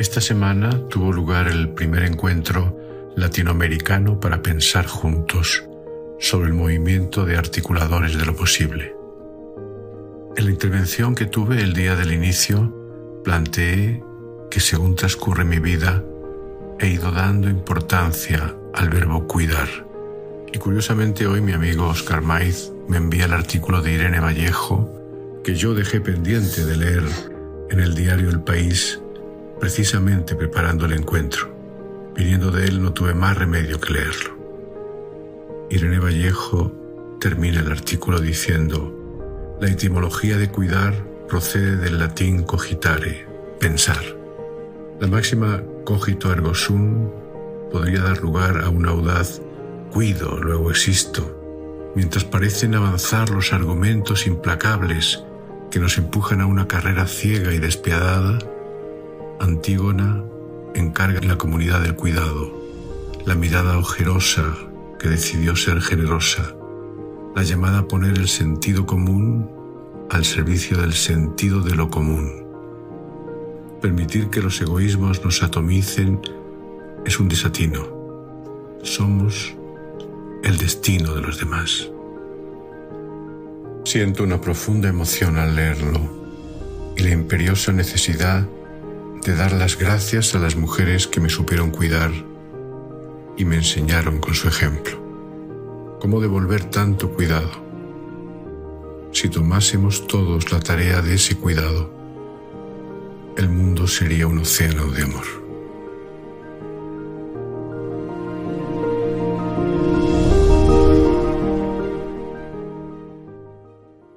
Esta semana tuvo lugar el primer encuentro latinoamericano para pensar juntos sobre el movimiento de articuladores de lo posible. En la intervención que tuve el día del inicio, planteé que según transcurre mi vida, he ido dando importancia al verbo cuidar. Y curiosamente hoy mi amigo Oscar Maiz me envía el artículo de Irene Vallejo que yo dejé pendiente de leer en el diario El País precisamente preparando el encuentro. Viniendo de él no tuve más remedio que leerlo. Irene Vallejo termina el artículo diciendo, la etimología de cuidar procede del latín cogitare, pensar. La máxima cogito ergo sum podría dar lugar a un audaz cuido, luego existo, mientras parecen avanzar los argumentos implacables que nos empujan a una carrera ciega y despiadada, Antígona encarga la comunidad del cuidado, la mirada ojerosa que decidió ser generosa, la llamada a poner el sentido común al servicio del sentido de lo común. Permitir que los egoísmos nos atomicen es un desatino. Somos el destino de los demás. Siento una profunda emoción al leerlo y la imperiosa necesidad de dar las gracias a las mujeres que me supieron cuidar y me enseñaron con su ejemplo. ¿Cómo devolver tanto cuidado? Si tomásemos todos la tarea de ese cuidado, el mundo sería un océano de amor.